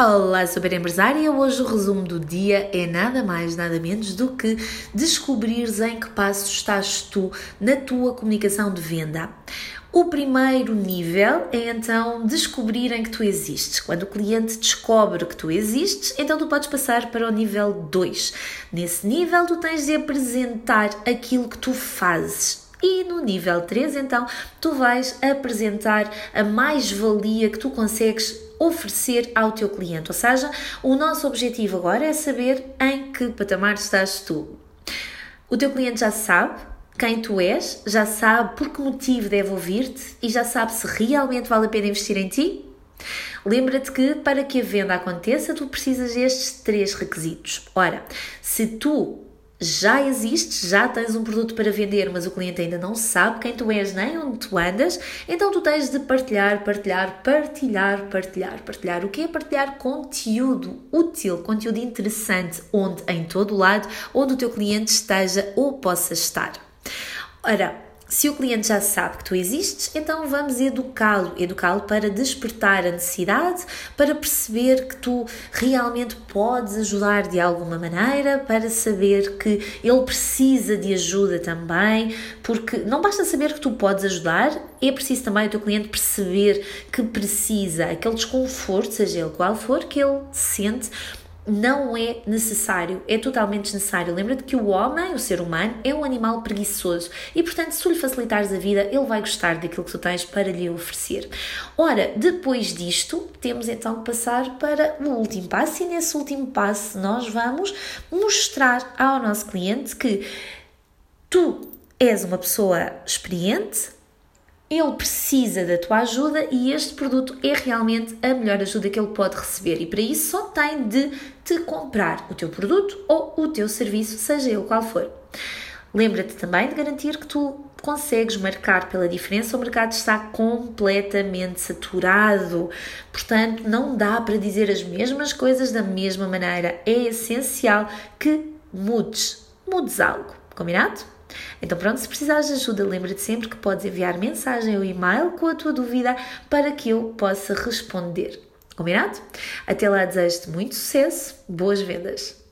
Olá, super empresária! Hoje o resumo do dia é nada mais, nada menos do que descobrires em que passo estás tu na tua comunicação de venda. O primeiro nível é então descobrirem que tu existes. Quando o cliente descobre que tu existes, então tu podes passar para o nível 2. Nesse nível, tu tens de apresentar aquilo que tu fazes. E no nível 3, então, tu vais apresentar a mais-valia que tu consegues oferecer ao teu cliente. Ou seja, o nosso objetivo agora é saber em que patamar estás tu. O teu cliente já sabe quem tu és, já sabe por que motivo deve ouvir-te e já sabe se realmente vale a pena investir em ti? Lembra-te que para que a venda aconteça, tu precisas destes três requisitos. Ora, se tu já existes, já tens um produto para vender, mas o cliente ainda não sabe quem tu és nem onde tu andas, então tu tens de partilhar, partilhar, partilhar, partilhar, partilhar. O que é partilhar? Conteúdo útil, conteúdo interessante, onde em todo lado, onde o teu cliente esteja ou possa estar. Ora, se o cliente já sabe que tu existes, então vamos educá-lo, educá-lo para despertar a necessidade, para perceber que tu realmente podes ajudar de alguma maneira, para saber que ele precisa de ajuda também, porque não basta saber que tu podes ajudar, é preciso também o teu cliente perceber que precisa, aquele desconforto, seja ele qual for, que ele sente não é necessário, é totalmente desnecessário. Lembra-te que o homem, o ser humano, é um animal preguiçoso e, portanto, se lhe facilitares a vida, ele vai gostar daquilo que tu tens para lhe oferecer. Ora, depois disto, temos então que passar para o último passo e nesse último passo nós vamos mostrar ao nosso cliente que tu és uma pessoa experiente, ele precisa da tua ajuda e este produto é realmente a melhor ajuda que ele pode receber. E para isso só tem de te comprar o teu produto ou o teu serviço, seja ele qual for. Lembra-te também de garantir que tu consegues marcar pela diferença, o mercado está completamente saturado. Portanto, não dá para dizer as mesmas coisas da mesma maneira. É essencial que mudes, mudes algo. Combinado? Então, pronto, se precisares de ajuda, lembra-te sempre que podes enviar mensagem ou e-mail com a tua dúvida para que eu possa responder. Combinado? Até lá, desejo-te muito sucesso, boas vendas!